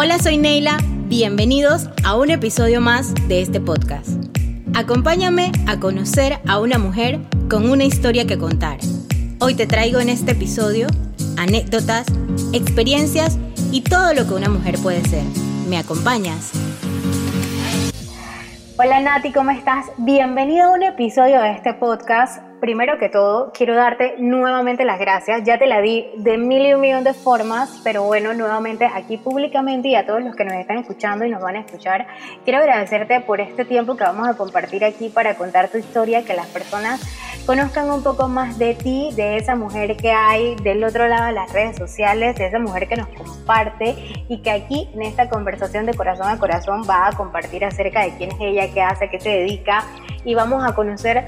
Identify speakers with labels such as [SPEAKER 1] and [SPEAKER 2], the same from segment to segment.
[SPEAKER 1] Hola, soy Neila. Bienvenidos a un episodio más de este podcast. Acompáñame a conocer a una mujer con una historia que contar. Hoy te traigo en este episodio anécdotas, experiencias y todo lo que una mujer puede ser. ¿Me acompañas? Hola Nati, ¿cómo estás? Bienvenido a un episodio de este podcast primero que todo, quiero darte nuevamente las gracias. Ya te la di de mil y un millón de formas, pero bueno, nuevamente aquí públicamente y a todos los que nos están escuchando y nos van a escuchar, quiero agradecerte por este tiempo que vamos a compartir aquí para contar tu historia, que las personas conozcan un poco más de ti, de esa mujer que hay del otro lado de las redes sociales, de esa mujer que nos comparte y que aquí en esta conversación de corazón a corazón va a compartir acerca de quién es ella, qué hace, qué se dedica y vamos a conocer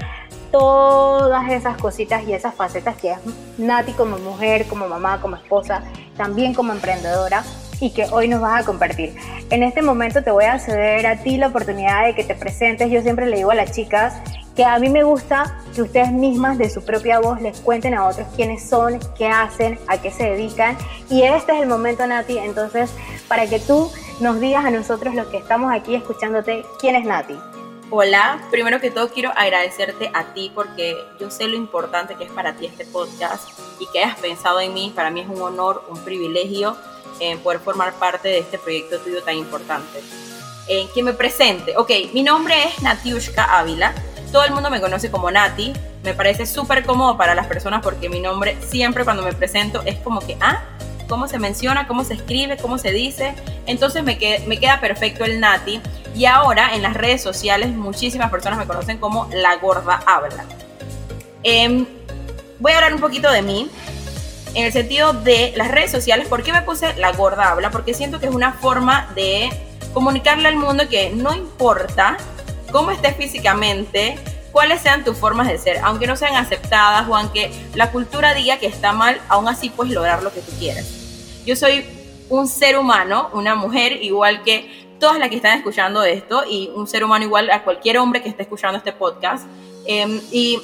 [SPEAKER 1] todas esas cositas y esas facetas que es Nati como mujer, como mamá, como esposa, también como emprendedora y que hoy nos vas a compartir. En este momento te voy a ceder a ti la oportunidad de que te presentes. Yo siempre le digo a las chicas que a mí me gusta que ustedes mismas de su propia voz les cuenten a otros quiénes son, qué hacen, a qué se dedican. Y este es el momento, Nati, entonces, para que tú nos digas a nosotros los que estamos aquí escuchándote, quién es Nati.
[SPEAKER 2] Hola, primero que todo quiero agradecerte a ti porque yo sé lo importante que es para ti este podcast y que hayas pensado en mí. Para mí es un honor, un privilegio eh, poder formar parte de este proyecto tuyo tan importante. Eh, que me presente. Ok, mi nombre es Natiushka Ávila. Todo el mundo me conoce como Nati. Me parece súper cómodo para las personas porque mi nombre siempre cuando me presento es como que, ah, cómo se menciona, cómo se escribe, cómo se dice. Entonces me, me queda perfecto el Nati. Y ahora en las redes sociales muchísimas personas me conocen como La Gorda Habla. Em, voy a hablar un poquito de mí en el sentido de las redes sociales. ¿Por qué me puse La Gorda Habla? Porque siento que es una forma de comunicarle al mundo que no importa cómo estés físicamente, cuáles sean tus formas de ser, aunque no sean aceptadas o aunque la cultura diga que está mal, aún así puedes lograr lo que tú quieras. Yo soy un ser humano, una mujer igual que todas las que están escuchando esto y un ser humano igual a cualquier hombre que esté escuchando este podcast. Em, y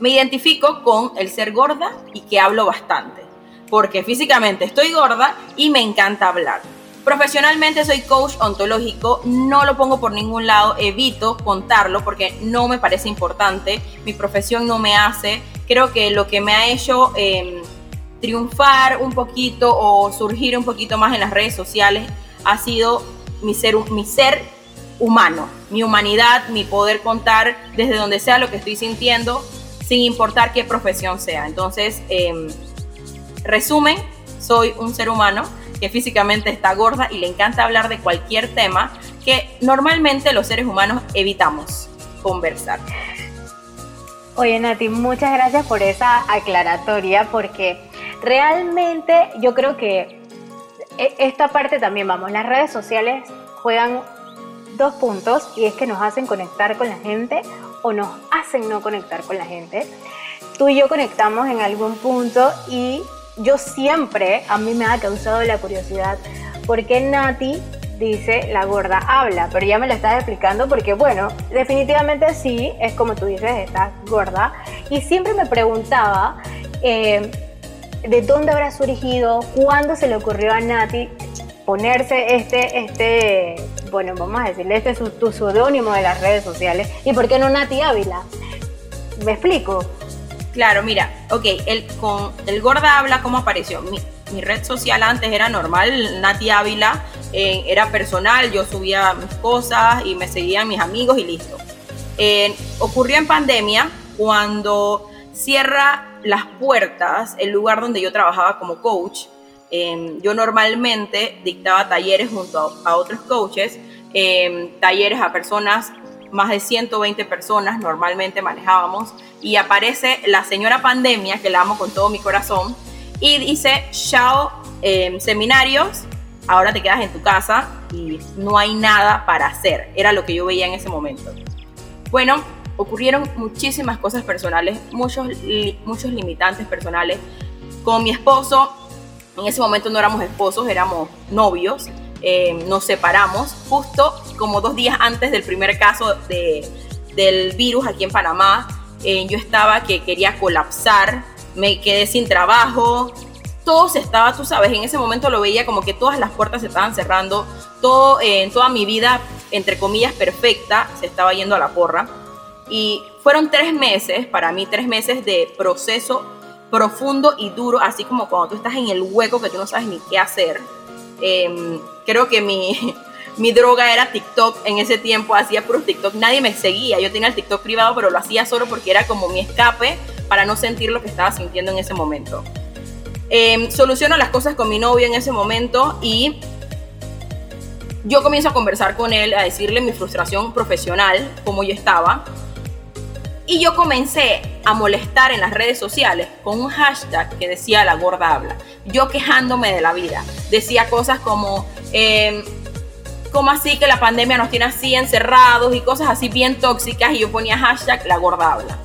[SPEAKER 2] me identifico con el ser gorda y que hablo bastante, porque físicamente estoy gorda y me encanta hablar. Profesionalmente soy coach ontológico, no lo pongo por ningún lado, evito contarlo porque no me parece importante, mi profesión no me hace, creo que lo que me ha hecho... Em, triunfar un poquito o surgir un poquito más en las redes sociales ha sido mi ser, mi ser humano, mi humanidad, mi poder contar desde donde sea lo que estoy sintiendo, sin importar qué profesión sea. Entonces, em, resumen, soy un ser humano que físicamente está gorda y le encanta hablar de cualquier tema que normalmente los seres humanos evitamos conversar.
[SPEAKER 1] Oye Nati, muchas gracias por esa aclaratoria porque realmente yo creo que e, esta parte también, vamos, las redes sociales juegan dos puntos y es que nos hacen conectar con la gente o nos hacen no conectar con la gente. Tú y yo conectamos en algún punto y yo siempre, a mí me ha causado la curiosidad, ¿por qué Nati dice la gorda habla? Pero ya me lo estás explicando porque, bueno, definitivamente sí, es como tú dices, estás gorda. Y siempre me preguntaba, eh, de dónde habrá surgido, cuándo se le ocurrió a Nati ponerse este, este, bueno, vamos a decirle, este es tu seudónimo de las redes sociales. ¿Y por qué no Nati Ávila? ¿Me explico?
[SPEAKER 2] Claro, mira, ok, el, con el Gorda Habla, ¿cómo apareció? Mi, red social antes era normal, Nati Ávila, eh, era personal, yo subía mis cosas y me seguían mis amigos y listo. Eh, ocurrió en pandemia cuando cierra las puertas, el lugar donde yo trabajaba como coach. Em, yo normalmente dictaba talleres junto a, otros coaches, em, talleres a personas, más de 120 personas normalmente manejábamos, y aparece la señora pandemia, que la amo con todo mi corazón, y dice, chao, em, seminarios, ahora te quedas en tu casa y no hay nada para hacer. Era lo que yo veía en ese momento. Bueno, ocurrieron muchísimas cosas personales, muchos, muchos limitantes personales. Con mi esposo, en ese momento no éramos esposos, éramos novios, eh, nos separamos justo como dos días antes del primer caso de, del virus aquí en Panamá. Eh, yo estaba que quería colapsar, me quedé sin trabajo, todo se estaba, tú sabes, en ese momento lo veía como que todas las puertas se estaban cerrando, todo, eh, en toda mi vida, entre comillas, perfecta, se estaba yendo a la porra. Y fueron tres meses, para mí, tres meses de proceso profundo y duro, así como cuando tú estás en el hueco que tú no sabes ni qué hacer. Em, creo que mi, mi droga era TikTok en ese tiempo, hacía puro TikTok, nadie me seguía, yo tenía el TikTok privado, pero lo hacía solo porque era como mi escape para no sentir lo que estaba sintiendo en ese momento. Eh, soluciono las cosas con mi novio en ese momento y yo comienzo a conversar con él, a decirle mi frustración profesional, como yo estaba. Y yo comencé a molestar en las redes sociales con un hashtag que decía la gorda habla. Yo quejándome de la vida. Decía cosas como, eh, ¿cómo así que la pandemia nos tiene así encerrados y cosas así bien tóxicas? Y yo ponía hashtag la gorda habla.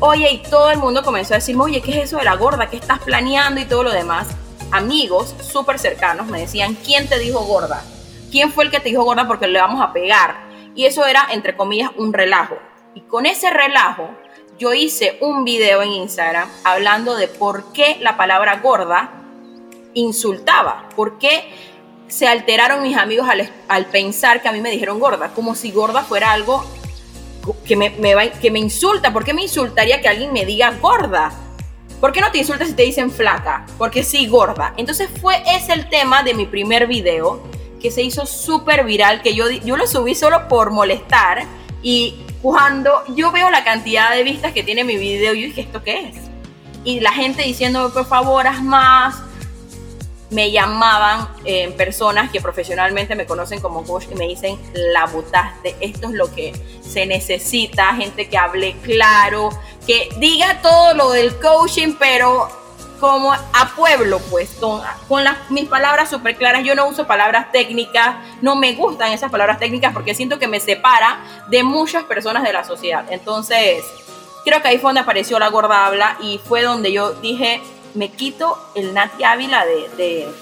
[SPEAKER 2] Oye, y todo el mundo comenzó a decirme, oye, ¿qué es eso de la gorda? ¿Qué estás planeando? Y todo lo demás. Amigos súper cercanos me decían, ¿quién te dijo gorda? ¿Quién fue el que te dijo gorda porque le vamos a pegar? Y eso era, entre comillas, un relajo. Y con ese relajo, yo hice un video en Instagram hablando de por qué la palabra gorda insultaba, por qué se alteraron mis amigos al, pensar que a mí me dijeron gorda, como si gorda fuera algo que me, que me insulta. ¿Por qué me insultaría que alguien me diga gorda? ¿Por qué no te insultas si te dicen flaca? Porque sí, gorda. Entonces fue ese el tema de mi primer video que se hizo súper viral, que yo, yo lo subí solo por molestar y cuando yo veo la cantidad de vistas que tiene mi video, yo dije, ¿esto qué es? Y la gente diciéndome, por favor, haz más, me llamaban eh, personas que profesionalmente me conocen como coach y me dicen, la botaste, esto es lo que se necesita, gente que hable claro, que diga todo lo del coaching, pero como a pueblo, pues, con, mis palabras súper claras. Yo no uso palabras técnicas, no me gustan esas palabras técnicas porque siento que me separa de muchas personas de la sociedad. Entonces, creo que ahí fue donde apareció la gorda habla y fue donde yo dije, me quito el Nati Ávila de,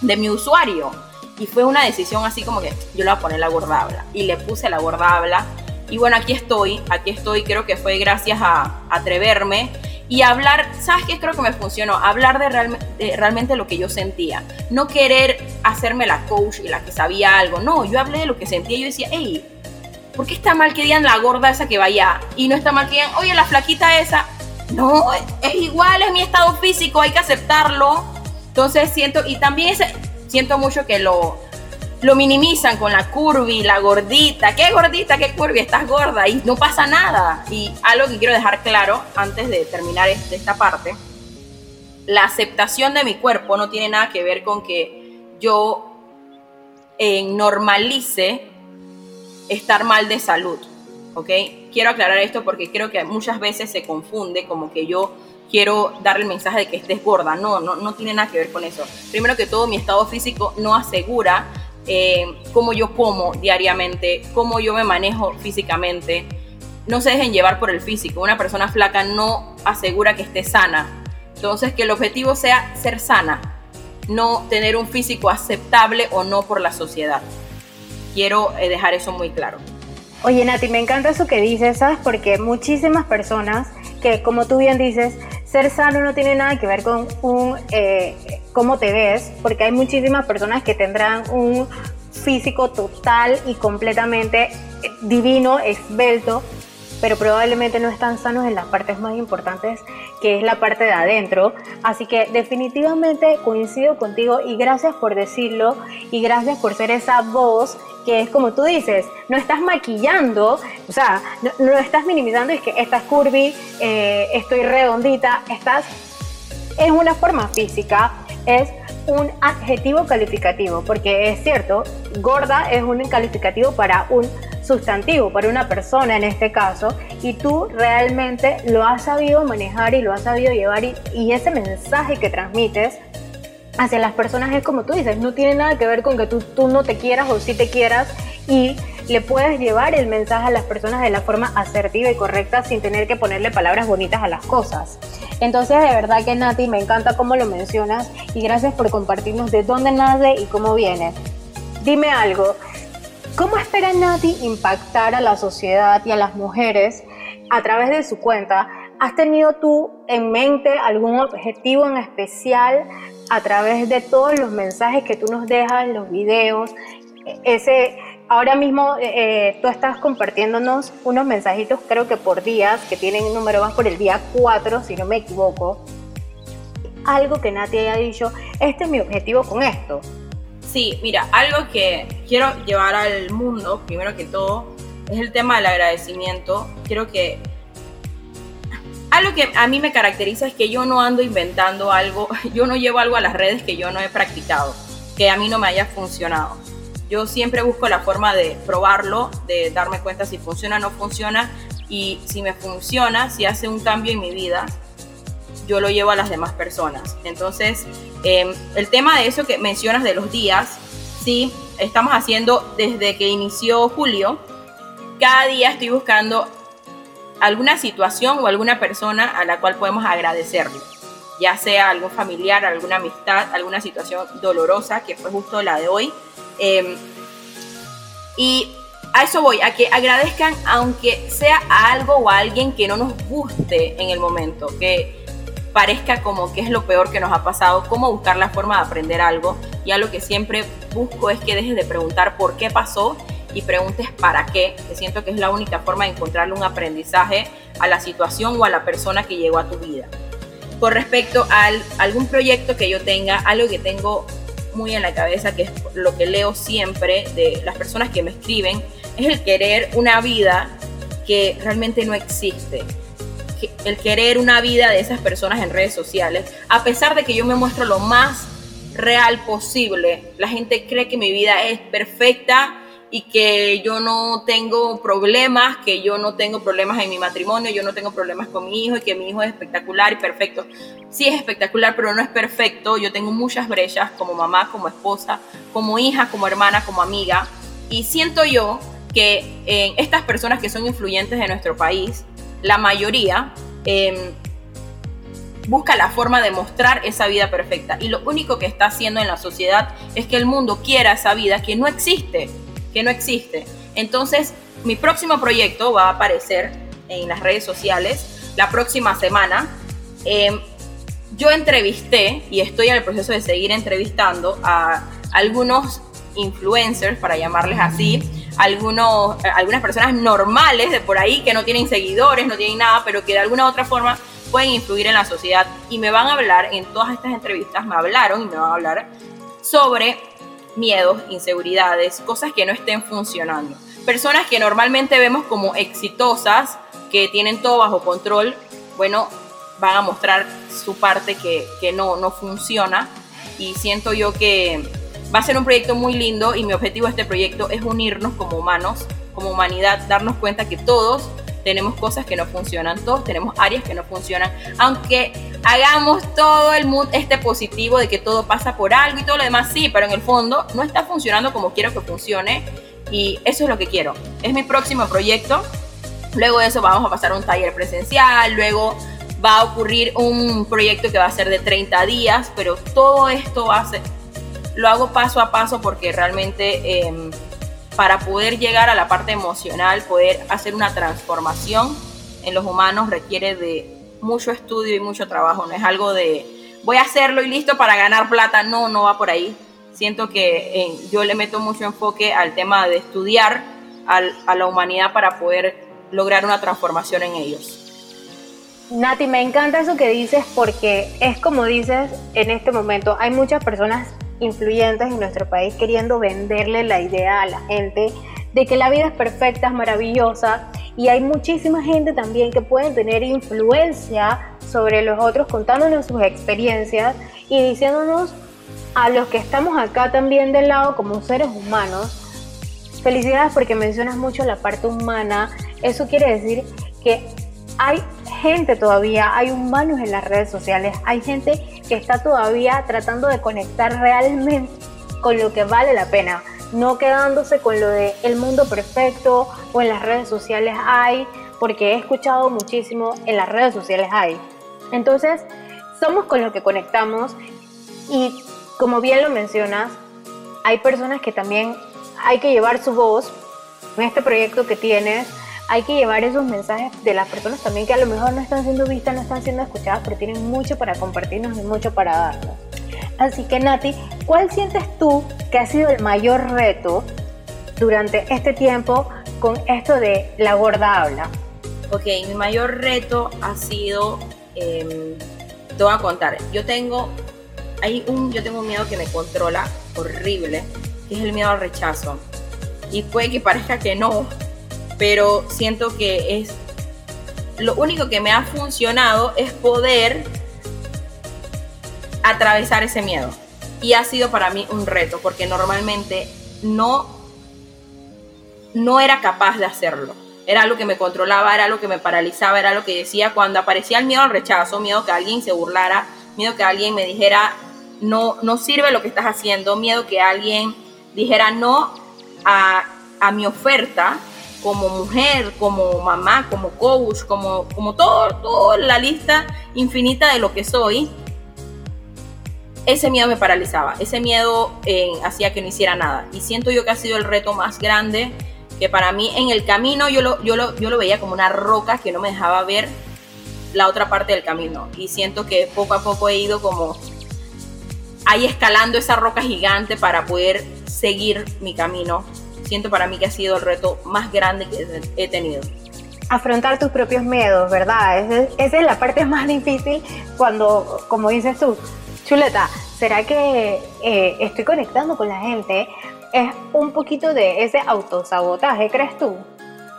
[SPEAKER 2] de, mi usuario. Y fue una decisión así como que yo le voy a poner la gordabla. Y le puse la gordabla. Y bueno, aquí estoy, aquí estoy. Creo que fue gracias a, atreverme y hablar, ¿sabes qué creo que me funcionó? Hablar de, realmente lo que yo sentía. No querer hacerme la coach y la que sabía algo. No, yo hablé de lo que sentía. Yo decía, hey, ¿por qué está mal que digan la gorda esa que vaya? Y no está mal que digan, oye, la flaquita esa. No, es igual, es mi estado físico, hay que aceptarlo. Entonces siento, y también siento mucho que lo, lo minimizan con la curvy, la gordita. ¿Qué gordita? ¿Qué curvy? Estás gorda y no pasa nada. Y algo que quiero dejar claro antes de terminar esta parte, la aceptación de mi cuerpo no tiene nada que ver con que yo eh, normalice estar mal de salud. ¿ok? Quiero aclarar esto porque creo que muchas veces se confunde como que yo quiero darle el mensaje de que estés gorda. No, no, no tiene nada que ver con eso. Primero que todo, mi estado físico no asegura eh, cómo yo como diariamente, cómo yo me manejo físicamente. No se dejen llevar por el físico. Una persona flaca no asegura que esté sana. Entonces, que el objetivo sea ser sana, no tener un físico aceptable o no por la sociedad. Quiero eh, dejar eso muy claro.
[SPEAKER 1] Oye, Nati, me encanta eso que dices, ¿sabes? Porque muchísimas personas que, como tú bien dices, ser sano no tiene nada que ver con un eh, cómo te ves, porque hay muchísimas personas que tendrán un físico total y completamente divino, esbelto, pero probablemente no están sanos en las partes más importantes, que es la parte de adentro. Así que definitivamente coincido contigo y gracias por decirlo y gracias por ser esa voz que es como tú dices, no estás maquillando, o sea, no, estás minimizando, es que estás curvy, eh, estoy redondita, estás, es una forma física, es un adjetivo calificativo, porque es cierto, gorda es un calificativo para un sustantivo, para una persona en este caso, y tú realmente lo has sabido manejar y lo has sabido llevar y, y ese mensaje que transmites hacia las personas es como tú dices, no tiene nada que ver con que tú, tú no te quieras o sí te quieras y le puedes llevar el mensaje a las personas de la forma asertiva y correcta sin tener que ponerle palabras bonitas a las cosas. Entonces, de verdad que Nati, me encanta cómo lo mencionas y gracias por compartirnos de dónde nace y cómo viene. Dime algo, ¿cómo espera Nati impactar a la sociedad y a las mujeres a través de su cuenta ¿has tenido tú en mente algún objetivo en especial a través de todos los mensajes que tú nos dejas, los videos? Ese, ahora mismo eh, eh, tú estás compartiéndonos unos mensajitos, creo que por días, que tienen número más por el día 4, si no me equivoco. Algo que Nati haya dicho, este es mi objetivo con esto.
[SPEAKER 2] Sí, mira, algo que quiero llevar al mundo, primero que todo, es el tema del agradecimiento. Quiero que... Algo que a mí me caracteriza es que yo no ando inventando algo, yo no llevo algo a las redes que yo no he practicado, que a mí no me haya funcionado. Yo siempre busco la forma de probarlo, de darme cuenta si funciona o no funciona y si me funciona, si hace un cambio en mi vida, yo lo llevo a las demás personas. Entonces, em, el tema de eso que mencionas de los días, sí, estamos haciendo desde que inició julio, cada día estoy buscando alguna situación o alguna persona a la cual podemos agradecerle, ya sea algún familiar, alguna amistad, alguna situación dolorosa, que fue justo la de hoy. Em, y a eso voy, a que agradezcan aunque sea a algo o a alguien que no nos guste en el momento, que parezca como que es lo peor que nos ha pasado, cómo buscar la forma de aprender algo. Y algo que siempre busco es que dejes de preguntar por qué pasó y preguntes para qué, que siento que es la única forma de encontrarle un aprendizaje a la situación o a la persona que llegó a tu vida. Con respecto a algún proyecto que yo tenga, algo que tengo muy en la cabeza, que es lo que leo siempre de las personas que me escriben, es el querer una vida que realmente no existe el querer una vida de esas personas en redes sociales, a pesar de que yo me muestro lo más real posible, la gente cree que mi vida es perfecta y que yo no tengo problemas, que yo no tengo problemas en mi matrimonio, yo no tengo problemas con mi hijo y que mi hijo es espectacular y perfecto. Sí es espectacular, pero no es perfecto. Yo tengo muchas brechas como mamá, como esposa, como hija, como hermana, como amiga. Y siento yo que en estas personas que son influyentes de nuestro país, la mayoría em, busca la forma de mostrar esa vida perfecta. Y lo único que está haciendo en la sociedad es que el mundo quiera esa vida que no existe, que no existe. Entonces, mi próximo proyecto va a aparecer en las redes sociales la próxima semana. Em, yo entrevisté y estoy en el proceso de seguir entrevistando a algunos influencers, para llamarles así, algunos, eh, algunas personas normales de por ahí que no tienen seguidores, no tienen nada, pero que de alguna u otra forma pueden influir en la sociedad y me van a hablar en todas estas entrevistas, me hablaron y me van a hablar sobre miedos, inseguridades, cosas que no estén funcionando. Personas que normalmente vemos como exitosas, que tienen todo bajo control, bueno, van a mostrar su parte que, que no, no funciona y siento yo que Va a ser un proyecto muy lindo y mi objetivo de este proyecto es unirnos como humanos, como humanidad, darnos cuenta que todos tenemos cosas que no funcionan, todos tenemos áreas que no funcionan, aunque hagamos todo el mood este positivo de que todo pasa por algo y todo lo demás, sí, pero en el fondo no está funcionando como quiero que funcione y eso es lo que quiero. Es mi próximo proyecto. Luego de eso vamos a pasar a un taller presencial, luego va a ocurrir un proyecto que va a ser de 30 días, pero todo esto va a ser, lo hago paso a paso porque realmente em, para poder llegar a la parte emocional, poder hacer una transformación en los humanos requiere de mucho estudio y mucho trabajo. No es algo de voy a hacerlo y listo para ganar plata. No, no va por ahí. Siento que yo le meto mucho enfoque al tema de estudiar a la humanidad para poder lograr una transformación en ellos.
[SPEAKER 1] Nati, me encanta eso que dices porque es como dices en este momento, hay muchas personas influyentes en nuestro país queriendo venderle la idea a la gente de que la vida es perfecta, es maravillosa y hay muchísima gente también que puede tener influencia sobre los otros contándonos sus experiencias y diciéndonos a los que estamos acá también del lado como seres humanos, felicidades porque mencionas mucho la parte humana, eso quiere decir que hay gente todavía, hay humanos en las redes sociales, hay gente que está todavía tratando de conectar realmente con lo que vale la pena, no quedándose con lo de el mundo perfecto o en las redes sociales hay, porque he escuchado muchísimo en las redes sociales hay. Entonces, somos con lo que conectamos y como bien lo mencionas, hay personas que también hay que llevar su voz en este proyecto que tienes hay que llevar esos mensajes de las personas también que a lo mejor no están siendo vistas, no están siendo escuchadas, pero tienen mucho para compartirnos y mucho para darnos. Así que Nati, ¿cuál sientes tú que ha sido el mayor reto durante este tiempo con esto de la gorda habla?
[SPEAKER 2] Ok, mi mayor reto ha sido, eh, te voy a contar, yo tengo, hay un, yo tengo un miedo que me controla horrible, que es el miedo al rechazo. Y puede que parezca que no, pero siento que es lo único que me ha funcionado es poder atravesar ese miedo. Y ha sido para mí un reto, porque normalmente no, no era capaz de hacerlo. Era algo que me controlaba, era algo que me paralizaba, era lo que decía cuando aparecía el miedo al rechazo, miedo que alguien se burlara, miedo que alguien me dijera, no, no sirve lo que estás haciendo, miedo que alguien dijera no a, a mi oferta como mujer, como mamá, como coach, como, como todo, toda la lista infinita de lo que soy ese miedo me paralizaba, ese miedo eh, hacía que no hiciera nada. Y siento yo que ha sido el reto más grande, que para mí en el camino yo lo, yo lo, yo lo veía como una roca que no me dejaba ver la otra parte del camino. Y siento que poco a poco he ido como ahí escalando esa roca gigante para poder seguir mi camino. Siento para mí que ha sido el reto más grande que he tenido
[SPEAKER 1] afrontar tus propios miedos, ¿verdad? esa es la parte más difícil cuando, como dices tú, Chuleta, ¿será que eh, estoy conectando con la gente? Es un poquito de ese autosabotaje, ¿crees tú?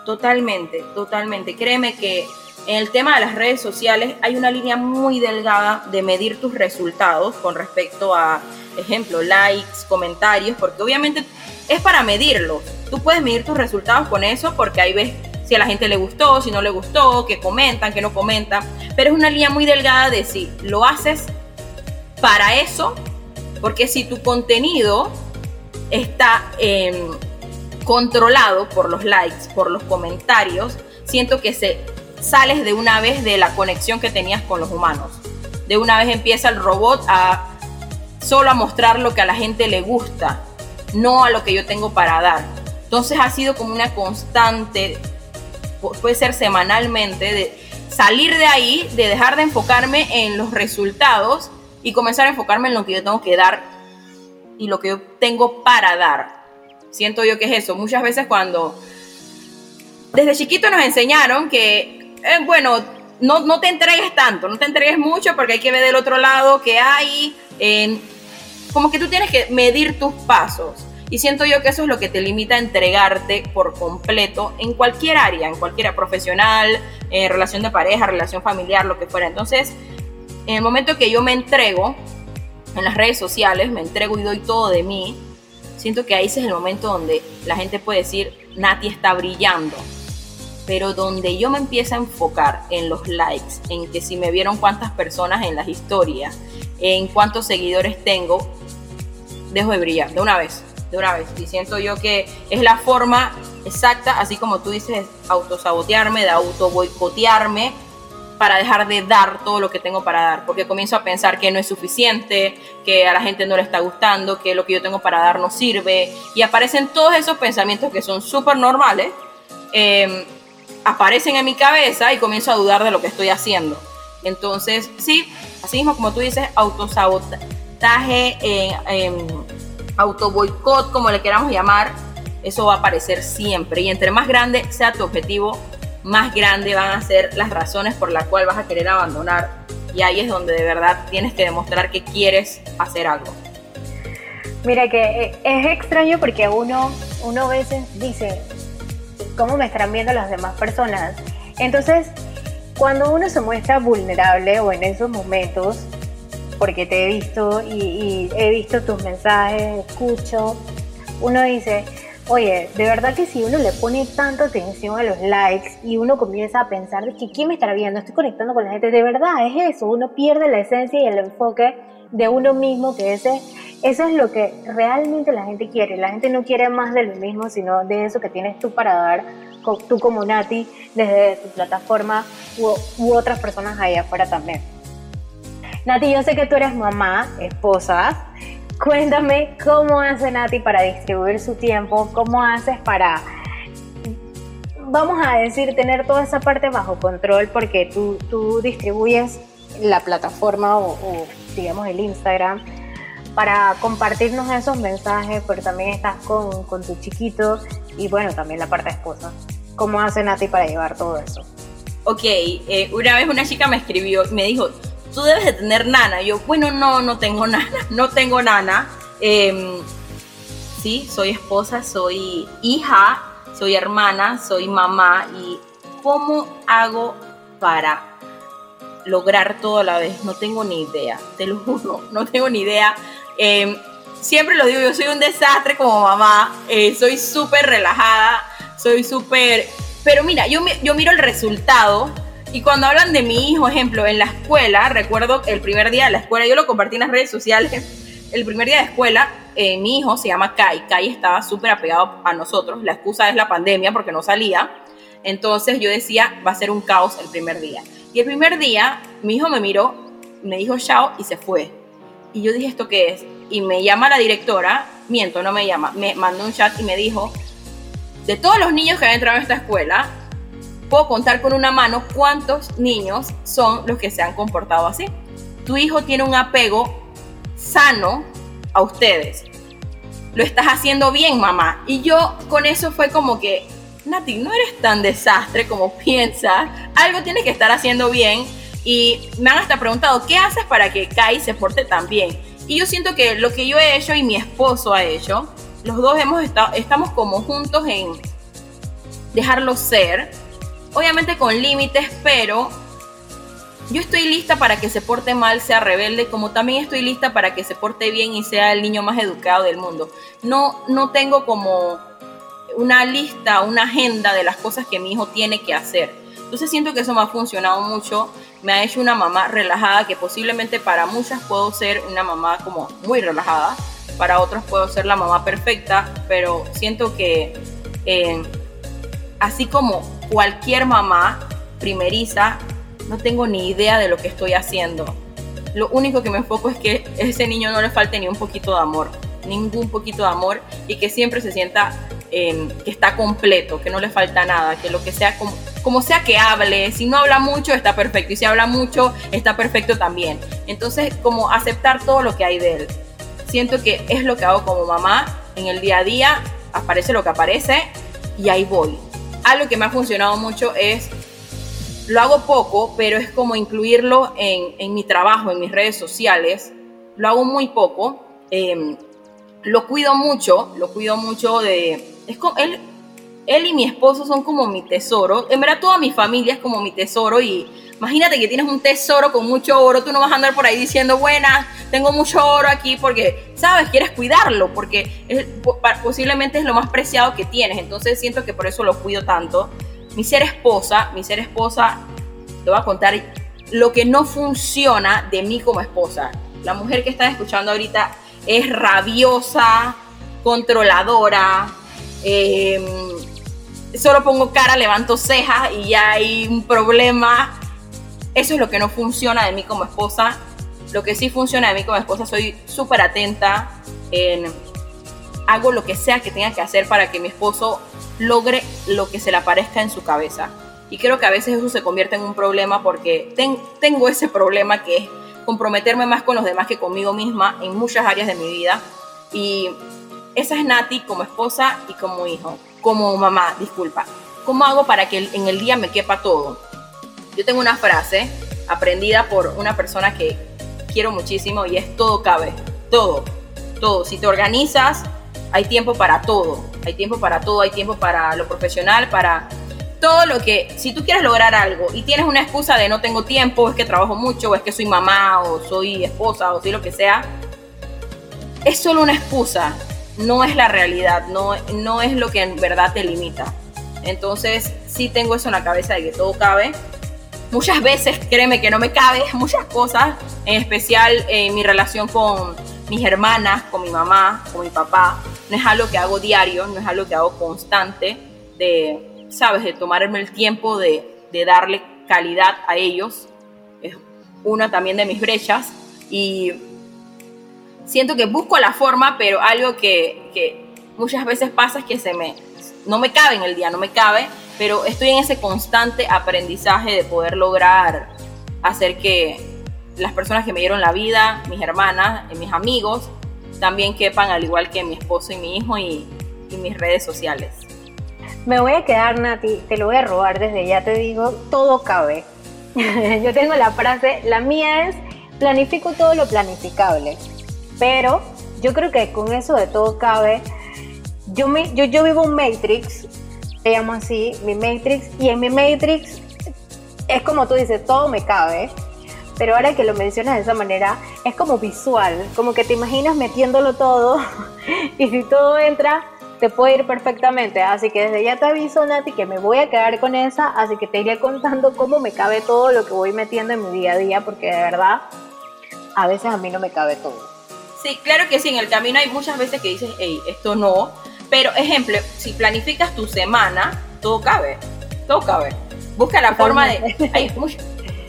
[SPEAKER 2] Totalmente, totalmente. Créeme que en el tema de las redes sociales hay una línea muy delgada de medir tus resultados con respecto a, ejemplo, likes, comentarios, porque obviamente es para medirlo. Tú puedes medir tus resultados con eso porque ahí ves si a la gente le gustó, si no le gustó, que comentan, que no comentan, pero es una línea muy delgada de si lo haces para eso, porque si tu contenido está em, controlado por los likes, por los comentarios, siento que se sales de una vez de la conexión que tenías con los humanos. De una vez empieza el robot a solo a mostrar lo que a la gente le gusta, no a lo que yo tengo para dar. Entonces ha sido como una constante, puede ser semanalmente, de salir de ahí, de dejar de enfocarme en los resultados y comenzar a enfocarme en lo que yo tengo que dar y lo que yo tengo para dar. Siento yo que es eso. Muchas veces cuando desde chiquito nos enseñaron que, eh, bueno, no, no, te entregues tanto, no te entregues mucho porque hay que ver del otro lado que hay. como que tú tienes que medir tus pasos. Y siento yo que eso es lo que te limita a entregarte por completo en cualquier área, en cualquier profesional, en relación de pareja, relación familiar, lo que fuera. Entonces, en el momento que yo me entrego en las redes sociales, me entrego y doy todo de mí, siento que ahí es el momento donde la gente puede decir, Nati está brillando. Pero donde yo me empiezo a enfocar en los likes, en que si me vieron cuántas personas en las historias, en cuántos seguidores tengo, dejo de brillar de una vez, de una vez. Y siento yo que es la forma exacta, así como tú dices, autosabotearme, de auto boicotearme para dejar de dar todo lo que tengo para dar, porque comienzo a pensar que no es suficiente, que a la gente no le está gustando, que lo que yo tengo para dar no sirve, y aparecen todos esos pensamientos que son súper normales, em, aparecen en mi cabeza y comienzo a dudar de lo que estoy haciendo. Entonces, sí, así mismo como tú dices, autosabotaje, eh, eh, autoboicot, como le queramos llamar, eso va a aparecer siempre. Y entre más grande sea tu objetivo, más grande van a ser las razones por las cuales vas a querer abandonar. Y ahí es donde de verdad tienes que demostrar que quieres hacer algo.
[SPEAKER 1] Mira que eh, es extraño porque uno, uno a veces dice, ¿cómo me estarán viendo las demás personas? Entonces, cuando uno se muestra vulnerable o en esos momentos, porque te he visto y, y he visto tus mensajes, escucho, uno dice, Oye, de verdad que si uno le pone tanta atención a los likes y uno comienza a pensar de que quién me estará viendo, estoy conectando con la gente, de verdad es eso, uno pierde la esencia y el enfoque de uno mismo, que ese, eso es lo que realmente la gente quiere. La gente no quiere más de lo mismo, sino de eso que tienes tú para dar, tú como Nati, desde tu plataforma u, u otras personas ahí afuera también. Nati, yo sé que tú eres mamá, esposa, Cuéntame cómo hace Nati para distribuir su tiempo, cómo haces para vamos a decir, tener toda esa parte bajo control porque tú, tú distribuyes la plataforma o, digamos el Instagram para compartirnos esos mensajes, pero también estás con, con tu chiquito y bueno, también la parte esposa. ¿Cómo hace Nati para llevar todo eso?
[SPEAKER 2] Ok, eh, una vez una chica me escribió me dijo, tú debes de tener nana. yo, bueno, no, no tengo nana, no tengo nana. Em, sí, soy esposa, soy hija, soy hermana, soy mamá y ¿cómo hago para lograr todo a la vez? No tengo ni idea, te lo juro, no tengo ni idea. Em, siempre lo digo, yo soy un desastre como mamá, eh, soy súper relajada, soy súper... Pero mira, yo, yo miro el resultado y cuando hablan de mi hijo, ejemplo, en la escuela, recuerdo el primer día de la escuela, yo lo compartí en las redes sociales, el primer día de escuela, eh, mi hijo se llama Kai, Kai estaba súper apegado a nosotros, la excusa es la pandemia porque no salía, entonces yo decía, va a ser un caos el primer día. Y el primer día, mi hijo me miró, me dijo chao y se fue. Y yo dije, ¿esto qué es? Y me llama la directora, miento, no me llama, me mandó un chat y me dijo, de todos los niños que han entrado en esta escuela, puedo contar con una mano cuántos niños son los que se han comportado así. Tu hijo tiene un apego sano a ustedes. Lo estás haciendo bien, mamá. Y yo con eso fue como que, Nati, no eres tan desastre como piensas. Algo tienes que estar haciendo bien y me han hasta preguntado, ¿qué haces para que Kai se porte tan bien? Y yo siento que lo que yo he hecho y mi esposo ha hecho, los dos hemos estado, estamos como juntos en dejarlo ser, obviamente con límites, pero yo estoy lista para que se porte mal, sea rebelde, como también estoy lista para que se porte bien y sea el niño más educado del mundo. No, no tengo como una lista, una agenda de las cosas que mi hijo tiene que hacer. Entonces siento que eso me ha funcionado mucho me ha hecho una mamá relajada que posiblemente para muchas puedo ser una mamá como muy relajada, para otros puedo ser la mamá perfecta, pero siento que eh, así como cualquier mamá primeriza, no tengo ni idea de lo que estoy haciendo. Lo único que me enfoco es que ese niño no le falte ni un poquito de amor, ningún poquito de amor y que siempre se sienta eh, que está completo, que no le falta nada, que lo que sea como sea que hable, si no habla mucho está perfecto y si habla mucho está perfecto también. Entonces, como aceptar todo lo que hay de él. Siento que es lo que hago como mamá en el día a día, aparece lo que aparece y ahí voy. Algo que me ha funcionado mucho es, lo hago poco, pero es como incluirlo en, mi trabajo, en mis redes sociales. Lo hago muy poco. Em, lo cuido mucho, lo cuido mucho de... Es como, él, él y mi esposo son como mi tesoro. En verdad, toda mi familia es como mi tesoro. Y imagínate que tienes un tesoro con mucho oro. Tú no vas a andar por ahí diciendo, buenas, tengo mucho oro aquí, porque, ¿sabes? Quieres cuidarlo, porque posiblemente es lo más preciado que tienes. Entonces, siento que por eso lo cuido tanto. Mi ser esposa, mi ser esposa, te voy a contar lo que no funciona de mí como esposa. La mujer que estás escuchando ahorita es rabiosa, controladora. Eh, solo pongo cara, levanto cejas y ya hay un problema. Eso es lo que no funciona de mí como esposa. Lo que sí funciona de mí como esposa, soy súper atenta en hago lo que sea que tenga que hacer para que mi esposo logre lo que se le aparezca en su cabeza. Y creo que a veces eso se convierte en un problema porque tengo ese problema que es comprometerme más con los demás que conmigo misma en muchas áreas de mi vida. Y esa es Nati como esposa y como hijo como mamá, disculpa, ¿cómo hago para que en el día me quepa todo? Yo tengo una frase aprendida por una persona que quiero muchísimo y es todo cabe, todo, todo. Si te organizas, hay tiempo para todo, hay tiempo para todo, hay tiempo para lo profesional, para todo lo que, si tú quieres lograr algo y tienes una excusa de no tengo tiempo, es que trabajo mucho, es que soy mamá, o soy esposa, o soy lo que sea, es solo una excusa no es la realidad, no, no es lo que en verdad te limita. Entonces, sí tengo eso en la cabeza de que todo cabe. Muchas veces, créeme que no me cabe muchas cosas, en especial en mi relación con mis hermanas, con mi mamá, con mi papá. No es algo que hago diario, no es algo que hago constante, de, ¿sabes?, de tomarme el tiempo de, de darle calidad a ellos. Es una también de mis brechas. Y siento que busco la forma, pero algo que, muchas veces pasa es que se me, no me cabe en el día, no me cabe. Pero estoy en ese constante aprendizaje de poder lograr hacer que las personas que me dieron la vida, mis hermanas, mis amigos, también quepan al igual que mi esposo y mi hijo y, y mis redes sociales.
[SPEAKER 1] Me voy a quedar, Nati, te lo voy a robar desde ya, te digo, todo cabe. Yo tengo la frase, la mía es, planifico todo lo planificable, pero yo creo que con eso de todo cabe, yo, me, yo, yo vivo un Matrix, se llama así, mi Matrix, y en mi Matrix es como tú dices, todo me cabe, pero ahora que lo mencionas de esa manera, es como visual, como que te imaginas metiéndolo todo, y si todo entra, te puede ir perfectamente. Así que desde ya te aviso, Nati, que me voy a quedar con esa, así que te iré contando cómo me cabe todo lo que voy metiendo en mi día a día, porque de verdad, a veces a mí no me cabe todo.
[SPEAKER 2] Sí, claro que sí, en el camino hay muchas veces que dices, hey, esto no. Pero, ejemplo, si planificas tu semana, todo cabe, todo cabe. Busca la forma de...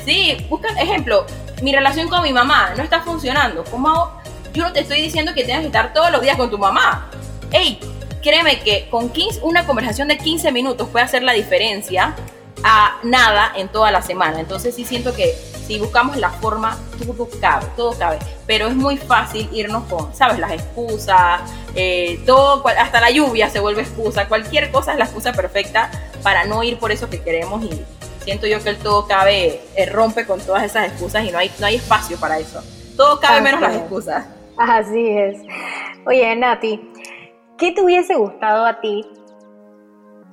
[SPEAKER 2] Sí, busca, ejemplo, mi relación con mi mamá no está funcionando. ¿Cómo hago? Yo no te estoy diciendo que tengas que estar todos los días con tu mamá. Hey, créeme que con 15, una conversación de 15 minutos puede hacer la diferencia a nada en toda la semana. Entonces sí siento que si buscamos la forma, todo cabe, todo cabe. Pero es muy fácil irnos con, ¿sabes? Las excusas, eh, todo, hasta la lluvia se vuelve excusa, cualquier cosa es la excusa perfecta para no ir por eso que queremos y siento yo que el todo cabe eh, rompe con todas esas excusas y no hay, no hay espacio para eso. Todo cabe menos las excusas.
[SPEAKER 1] Así es. Oye, Nati, ¿qué te hubiese gustado a ti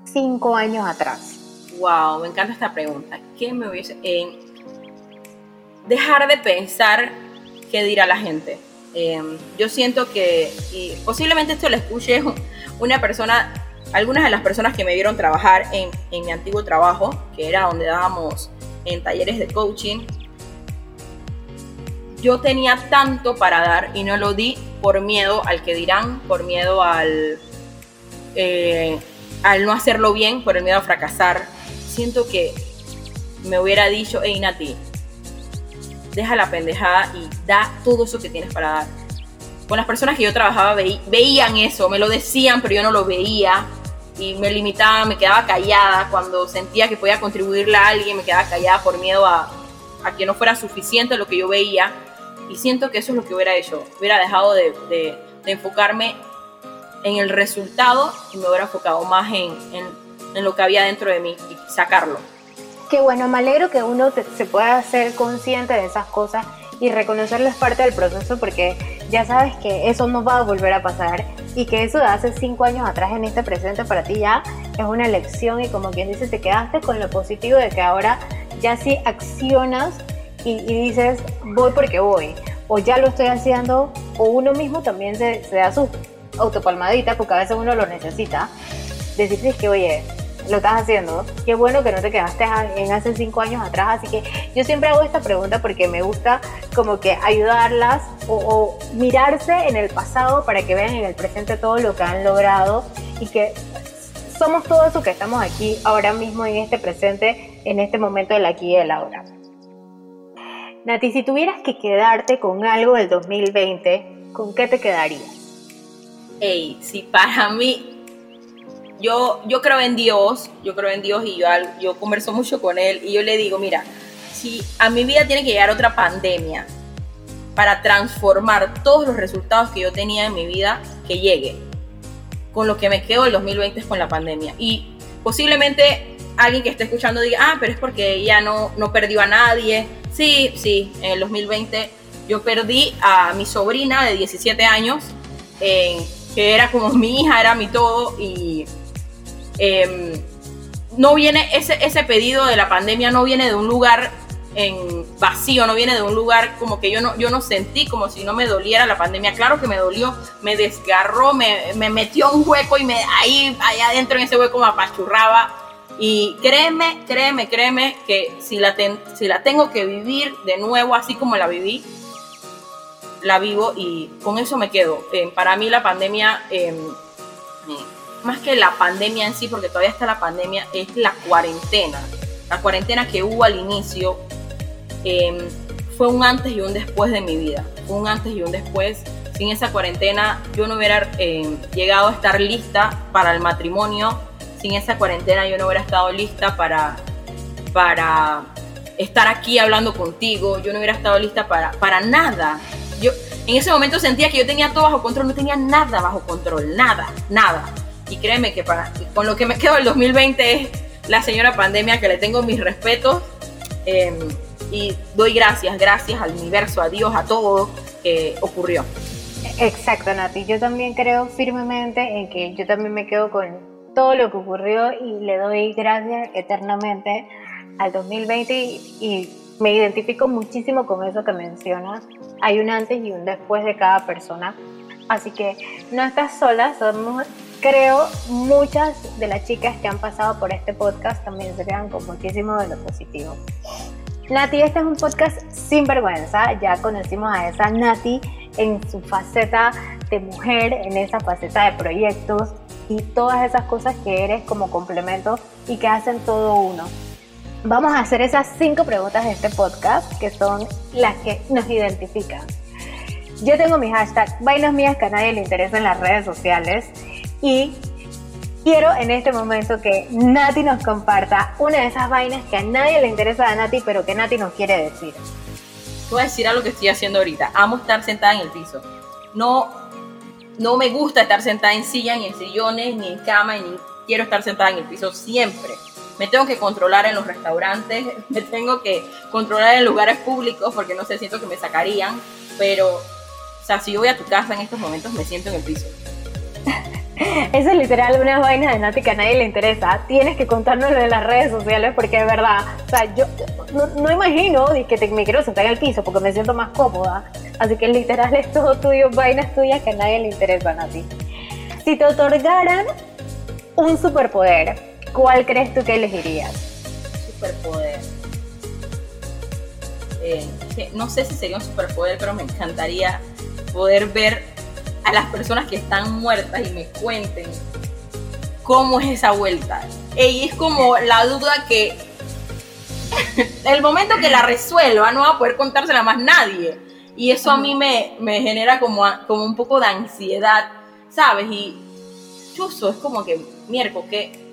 [SPEAKER 1] cinco años atrás?
[SPEAKER 2] Wow, me encanta esta pregunta. ¿Qué me hubiese... Eh, dejar de pensar qué dirá la gente. Em, yo siento que, posiblemente esto lo escuche una persona, algunas de las personas que me vieron trabajar en, en mi antiguo trabajo, que era donde dábamos en talleres de coaching, yo tenía tanto para dar y no lo di por miedo al que dirán, por miedo al, eh, al no hacerlo bien, por el miedo a fracasar. Siento que me hubiera dicho, hey Nati, deja la pendejada y da todo eso que tienes para dar. Con las personas que yo trabajaba veían eso, me lo decían, pero yo no lo veía. Y me limitaba, me quedaba callada. Cuando sentía que podía contribuirle a alguien, me quedaba callada por miedo a, a que no fuera suficiente lo que yo veía. Y siento que eso es lo que hubiera hecho, hubiera dejado de, de, enfocarme en el resultado y me hubiera enfocado más en, en, en lo que había dentro de mí y sacarlo.
[SPEAKER 1] Qué bueno, me alegro que uno se pueda ser consciente de esas cosas y reconocerlo es parte del proceso porque ya sabes que eso no va a volver a pasar y que eso de hace cinco años atrás en este presente para ti ya es una lección y como quien dice te quedaste con lo positivo de que ahora ya sí accionas y, dices voy porque voy o ya lo estoy haciendo o uno mismo también se, se da su autopalmadita porque a veces uno lo necesita decirte que oye lo estás haciendo. Qué bueno que no te quedaste en hace cinco años atrás. Así que yo siempre hago esta pregunta porque me gusta como que ayudarlas o, mirarse en el pasado para que vean en el presente todo lo que han logrado y que somos todo eso que estamos aquí ahora mismo en este presente, en este momento del aquí y del ahora. Nati, si tuvieras que quedarte con algo del 2020, ¿con qué te quedarías?
[SPEAKER 2] Ey, si para mí yo, yo creo en Dios, yo creo en Dios y yo, yo converso mucho con Él y yo le digo, mira, si a mi vida tiene que llegar otra pandemia para transformar todos los resultados que yo tenía en mi vida, que llegue. Con lo que me quedo el 2020 es con la pandemia. Y posiblemente alguien que esté escuchando diga, ah, pero es porque ella no, no perdió a nadie. Sí, sí, en el 2020 yo perdí a mi sobrina de 17 años, que era como mi hija, era mi todo, y Em, no viene, ese, ese pedido de la pandemia no viene de un lugar en vacío, no viene de un lugar como que yo no, yo no sentí como si no me doliera la pandemia. Claro que me dolió, me desgarró, me, me metió un hueco y me ahí, allá adentro en ese hueco me apachurraba. Y créeme, créeme, créeme que si la, si la tengo que vivir de nuevo así como la viví, la vivo y con eso me quedo. Eh, para mí la pandemia eh, más que la pandemia en sí, porque todavía está la pandemia, es la cuarentena. La cuarentena que hubo al inicio em, fue un antes y un después de mi vida. Un antes y un después. Sin esa cuarentena yo no hubiera em, llegado a estar lista para el matrimonio. sin esa cuarentena yo no hubiera estado lista para, para estar aquí hablando contigo, yo no hubiera estado lista para, para nada. Yo en ese momento sentía que yo tenía todo bajo control, no tenía nada bajo control, nada, nada. Y créeme que para, con lo que me quedo el 2020 es la señora pandemia que le tengo mis respetos em, y doy gracias, gracias al universo, a Dios, a todo que ocurrió.
[SPEAKER 1] Exacto, Nati. Yo también creo firmemente en que yo también me quedo con todo lo que ocurrió y le doy gracias eternamente al 2020 y, me identifico muchísimo con eso que mencionas. Hay un antes y un después de cada persona. Así que no estás sola, somos, creo, muchas de las chicas que han pasado por este podcast también se quedan con muchísimo de lo positivo. Nati, este es un podcast sin vergüenza. Ya conocimos a esa Nati en su faceta de mujer, en esa faceta de proyectos y todas esas cosas que eres como complemento y que hacen todo uno. Vamos a hacer esas cinco preguntas de este podcast que son las que nos identifican. Yo tengo mi hashtag vainas mías que a nadie le interesa en las redes sociales y quiero en este momento que Nati nos comparta una de esas vainas que a nadie le interesa a Nati pero que Nati nos quiere decir
[SPEAKER 2] voy a decir algo que estoy haciendo ahorita. Amo estar sentada en el piso. No, no me gusta estar sentada en silla, ni en sillones, ni en cama, ni quiero estar sentada en el piso siempre. Me tengo que controlar en los restaurantes, me tengo que controlar en lugares públicos porque no sé, siento que me sacarían. Pero, o sea, si yo voy a tu casa en estos momentos, me siento en el piso.
[SPEAKER 1] Eso es literal una vaina de Nati que a nadie le interesa. Tienes que contárnoslo en las redes sociales porque es verdad. O sea, yo no, imagino que te, me quiero sentar en el piso porque me siento más cómoda. Así que literal es todo tuyo, vainas tuyas que a nadie le interesan a ti. Si te otorgaran un superpoder, ¿cuál crees tú que elegirías?
[SPEAKER 2] Superpoder. Eh, no sé si sería un superpoder, pero me encantaría poder ver a las personas que están muertas y me cuenten cómo es esa vuelta. Y es como la duda que el momento que la resuelva no va a poder contársela más nadie. Y eso a mí me, me genera como, como un poco de ansiedad, ¿sabes? Y chuso, es como que, miércoles, ¿qué?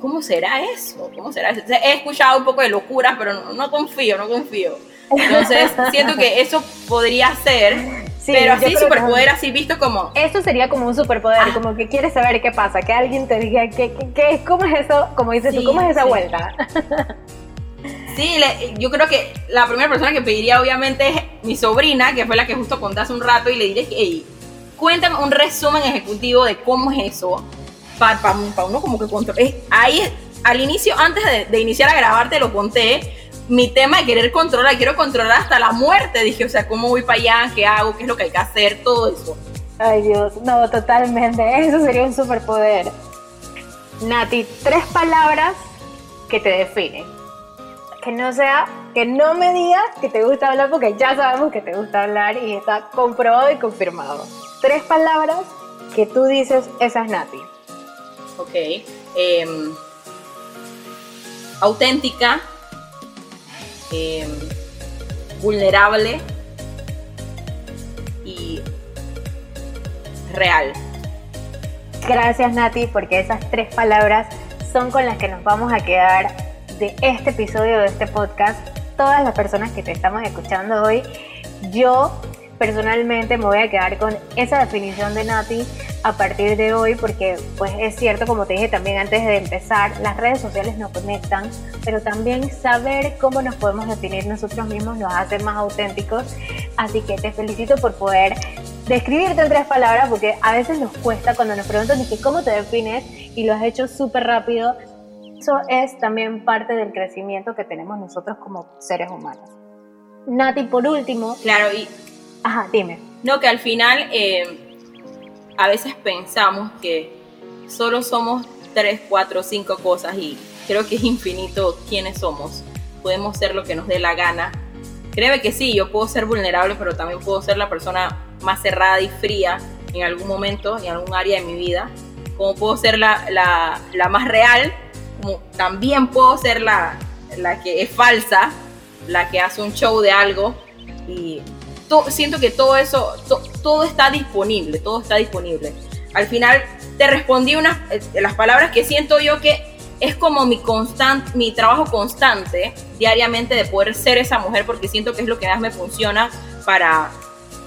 [SPEAKER 2] ¿cómo será eso? ¿Cómo será eso? he escuchado un poco de locuras, pero no, no confío, no confío. Entonces, siento que eso podría ser pero así superpoder, así visto como...
[SPEAKER 1] Eso sería como un superpoder, ah. como que quieres saber qué pasa, que alguien te diga, ¿qué, qué, cómo es eso? Como dices tú, ¿cómo es esa vuelta?
[SPEAKER 2] Sí, yo creo que la primera persona que pediría obviamente es mi sobrina, que fue la que justo conté hace un rato, y le diré, hey, cuéntame un resumen ejecutivo de cómo es eso, para, uno como que controle. Ahí, al inicio, antes de, de iniciar a grabarte, lo conté, mi tema de querer controlar, quiero controlar hasta la muerte. Dije, o sea, ¿cómo voy para allá? ¿Qué hago? ¿Qué es lo que hay que hacer? Todo eso.
[SPEAKER 1] Ay Dios, no, totalmente. Eso sería un superpoder. Nati, tres palabras que te definen. Que no sea, que no me digas que te gusta hablar porque ya sabemos que te gusta hablar y está comprobado y confirmado. Tres palabras que tú dices, esa es Nati.
[SPEAKER 2] Ok. Em, auténtica, Em, vulnerable y real.
[SPEAKER 1] Gracias Nati, porque esas tres palabras son con las que nos vamos a quedar de este episodio de este podcast. Todas las personas que te estamos escuchando hoy, yo personalmente me voy a quedar con esa definición de Nati a partir de hoy porque pues es cierto como te dije también antes de empezar las redes sociales nos conectan pero también saber cómo nos podemos definir nosotros mismos nos hace más auténticos. Así que te felicito por poder describirte en tres palabras porque a veces nos cuesta cuando nos preguntan cómo te defines y lo has hecho súper rápido. Eso es también parte del crecimiento que tenemos nosotros como seres humanos. Nati por último.
[SPEAKER 2] Claro y
[SPEAKER 1] Ajá, dime.
[SPEAKER 2] No, que al final eh, a veces pensamos que solo somos tres, cuatro, cinco cosas y creo que es infinito quiénes somos. Podemos ser lo que nos dé la gana. Créeme que sí, yo puedo ser vulnerable, pero también puedo ser la persona más cerrada y fría en algún momento, en algún área de mi vida. Como puedo ser la, la, la más real, como también puedo ser la, la que es falsa, la que hace un show de algo. Y siento que todo eso, todo está disponible, todo está disponible. al final te respondí unas eh, las palabras que siento yo que es como mi constante, mi trabajo constante diariamente de poder ser esa mujer porque siento que es lo que más me funciona para,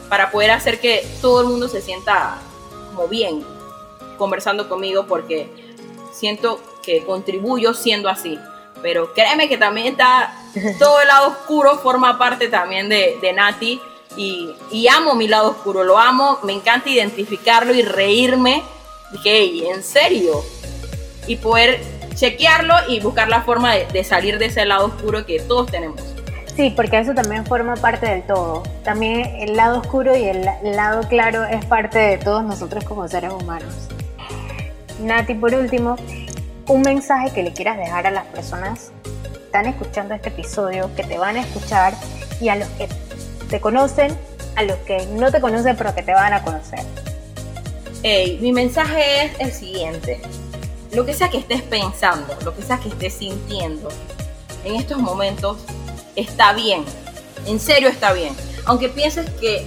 [SPEAKER 2] para poder hacer que todo el mundo se sienta como bien conversando conmigo porque siento que contribuyo siendo así. Pero créeme que también está todo el lado oscuro, forma parte también de, de Nati y, amo mi lado oscuro, lo amo, me encanta identificarlo y reírme. Dije, ¿en serio? Y poder chequearlo y buscar la forma de, salir de ese lado oscuro que todos tenemos.
[SPEAKER 1] Sí, porque eso también forma parte del todo. También el lado oscuro y el lado claro es parte de todos nosotros como seres humanos. Nati, por último, un mensaje que le quieras dejar a las personas que están escuchando este episodio, que te van a escuchar y a los que te conocen, a los que no te conocen pero que te van a conocer.
[SPEAKER 2] Hey, mi mensaje es el siguiente lo que sea que estés pensando, lo que sea que estés sintiendo en estos momentos, está bien. En serio está bien. Aunque pienses que,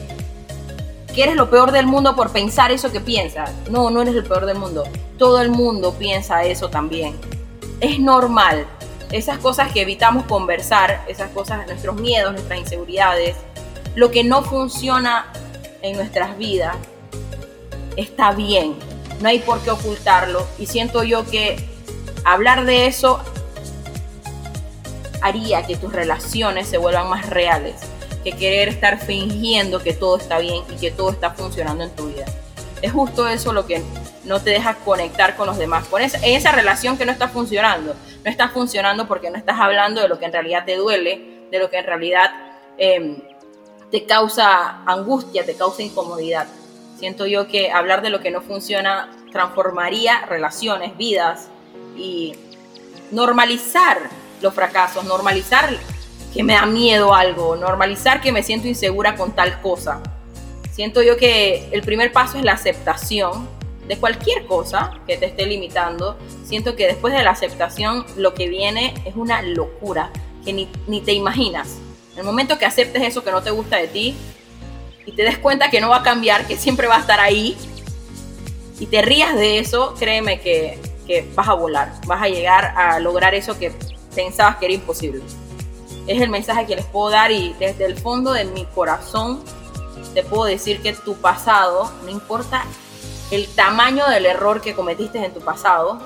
[SPEAKER 2] eres lo peor del mundo por pensar eso que piensas. No, no eres el peor del mundo. Todo el mundo piensa eso también. Es normal. Esas cosas que evitamos conversar, esas cosas, nuestros miedos, nuestras inseguridades, lo que no funciona en nuestras vidas, está bien no hay por qué ocultarlo y siento yo que hablar de eso haría que tus relaciones se vuelvan más reales que querer estar fingiendo que todo está bien y que todo está funcionando en tu vida. Es justo eso lo que no te deja conectar con los demás, con esa, relación que no está funcionando. No está funcionando porque no estás hablando de lo que en realidad te duele, de lo que en realidad em, te causa angustia, te causa incomodidad. Siento yo que hablar de lo que no funciona transformaría relaciones, vidas y normalizar los fracasos, normalizar que me da miedo algo, normalizar que me siento insegura con tal cosa. Siento yo que el primer paso es la aceptación de cualquier cosa que te esté limitando. Siento que después de la aceptación lo que viene es una locura que ni, ni te imaginas. El momento que aceptes eso que no te gusta de ti, y te des cuenta que no va a cambiar, que siempre va a estar ahí, y te rías de eso, créeme que, que vas a volar, vas a llegar a lograr eso que pensabas que era imposible. Es el mensaje que les puedo dar y desde el fondo de mi corazón te puedo decir que tu pasado, no importa el tamaño del error que cometiste en tu pasado,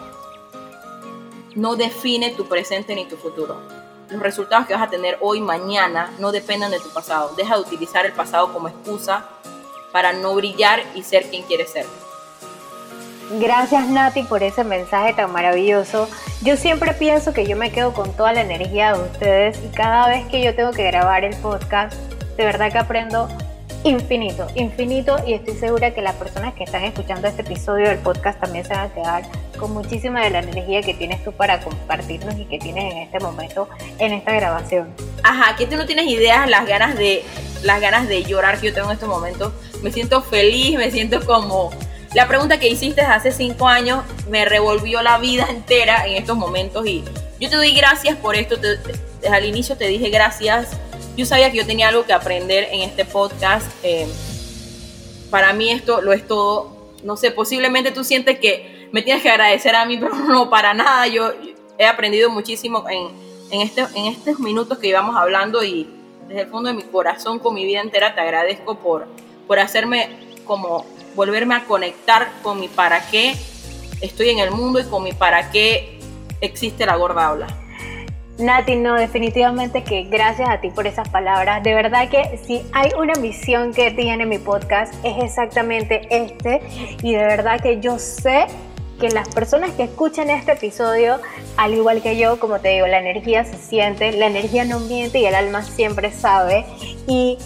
[SPEAKER 2] no define tu presente ni tu futuro los resultados que vas a tener hoy, mañana, no dependen de tu pasado. Deja de utilizar el pasado como excusa para no brillar y ser quien quieres ser.
[SPEAKER 1] Gracias Nati por ese mensaje tan maravilloso. Yo siempre pienso que yo me quedo con toda la energía de ustedes y cada vez que yo tengo que grabar el podcast, de verdad que aprendo infinito, infinito y estoy segura que las personas que están escuchando este episodio del podcast también se van a quedar con muchísima de la energía que tienes tú para compartirnos y que tienes en este momento en esta grabación.
[SPEAKER 2] Ajá, que tú no tienes ideas las ganas de las ganas de llorar que yo tengo en estos momentos. Me siento feliz, me siento como la pregunta que hiciste hace cinco años me revolvió la vida entera en estos momentos y yo te doy gracias por esto. desde al inicio te dije gracias yo sabía que yo tenía algo que aprender en este podcast. Eh, para mí esto lo es todo. No sé, posiblemente tú sientes que me tienes que agradecer a mí, pero no, para nada. Yo he aprendido muchísimo en, este, en estos minutos que íbamos hablando y desde el fondo de mi corazón, con mi vida entera, te agradezco por, por hacerme como volverme a conectar con mi para qué estoy en el mundo y con mi para qué existe la gorda habla.
[SPEAKER 1] Nati, no, definitivamente que gracias a ti por esas palabras. De verdad que si hay una misión que tiene mi podcast es exactamente este y de verdad que yo sé que las personas que escuchan este episodio, al igual que yo, como te digo, la energía se siente, la energía no miente y el alma siempre sabe. Y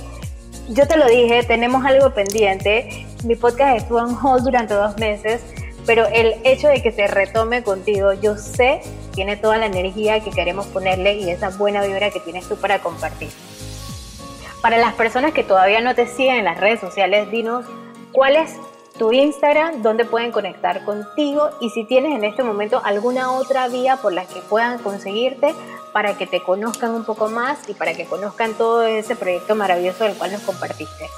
[SPEAKER 1] yo te lo dije, tenemos algo pendiente. Mi podcast estuvo en hold durante dos meses, pero el hecho de que se retome contigo, yo sé tiene toda la energía que queremos ponerle y esa buena vibra que tienes tú para compartir. Para las personas que todavía no te siguen en las redes sociales, dinos cuál es tu Instagram, dónde pueden conectar contigo y si tienes en este momento alguna otra vía por la que puedan conseguirte para que te conozcan un poco más y para que conozcan todo ese proyecto maravilloso del cual nos compartiste.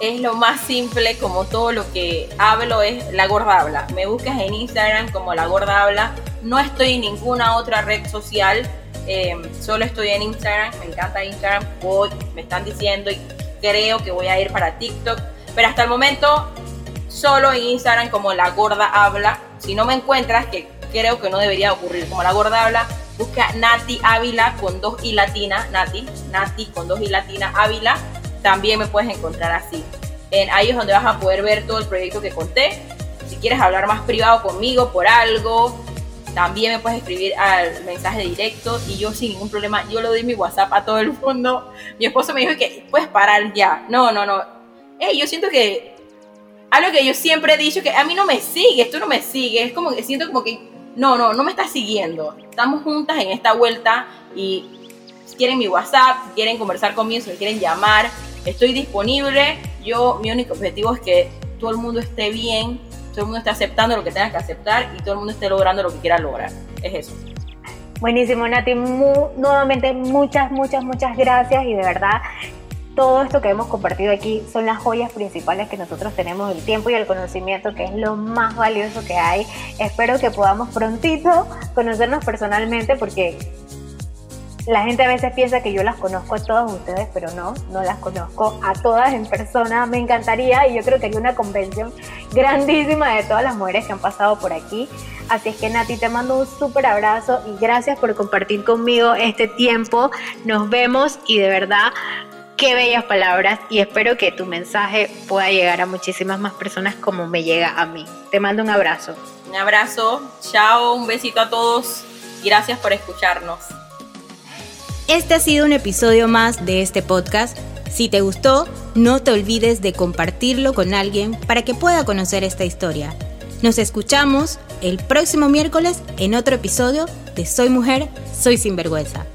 [SPEAKER 2] Es lo más simple, como todo lo que hablo es la gorda habla. Me buscas en Instagram como la gorda habla. No estoy en ninguna otra red social, em, solo estoy en Instagram. Me encanta Instagram. Hoy me están diciendo y creo que voy a ir para TikTok. Pero hasta el momento, solo en Instagram como la gorda habla. Si no me encuentras, que creo que no debería ocurrir como la gorda habla, busca Nati Ávila con dos y latina, Nati, Nati con dos y latina Ávila también me puedes encontrar así. En, ahí es donde vas a poder ver todo el proyecto que conté. Si quieres hablar más privado conmigo por algo, también me puedes escribir al mensaje directo y yo sin ningún problema, yo le doy mi WhatsApp a todo el mundo. Mi esposo me dijo que puedes parar ya. No, no, no. Hey, yo siento que algo que yo siempre he dicho que a mí no me sigues, tú no me sigues, es como que siento como que no, no, no me estás siguiendo. Estamos juntas en esta vuelta y quieren mi WhatsApp, quieren conversar conmigo, si me quieren llamar, estoy disponible. Yo, mi único objetivo es que todo el mundo esté bien, todo el mundo esté aceptando lo que tenga que aceptar y todo el mundo esté logrando lo que quiera lograr. Es eso.
[SPEAKER 1] Buenísimo, Nati. nuevamente, muchas, muchas, muchas gracias y de verdad todo esto que hemos compartido aquí son las joyas principales que nosotros tenemos, el tiempo y el conocimiento, que es lo más valioso que hay. Espero que podamos prontito conocernos personalmente porque la gente a veces piensa que yo las conozco a todas ustedes, pero no, no las conozco a todas en persona. Me encantaría y yo creo que hay una convención grandísima de todas las mujeres que han pasado por aquí. Así es que Nati, te mando un súper abrazo y gracias por compartir conmigo este tiempo. Nos vemos y de verdad, qué bellas palabras y espero que tu mensaje pueda llegar a muchísimas más personas como me llega a mí. Te mando un abrazo.
[SPEAKER 2] Un abrazo, chao, un besito a todos. Gracias por escucharnos.
[SPEAKER 3] Este ha sido un episodio más de este podcast. Si te gustó, no te olvides de compartirlo con alguien para que pueda conocer esta historia. Nos escuchamos el próximo miércoles en otro episodio de Soy Mujer, Soy Sinvergüenza.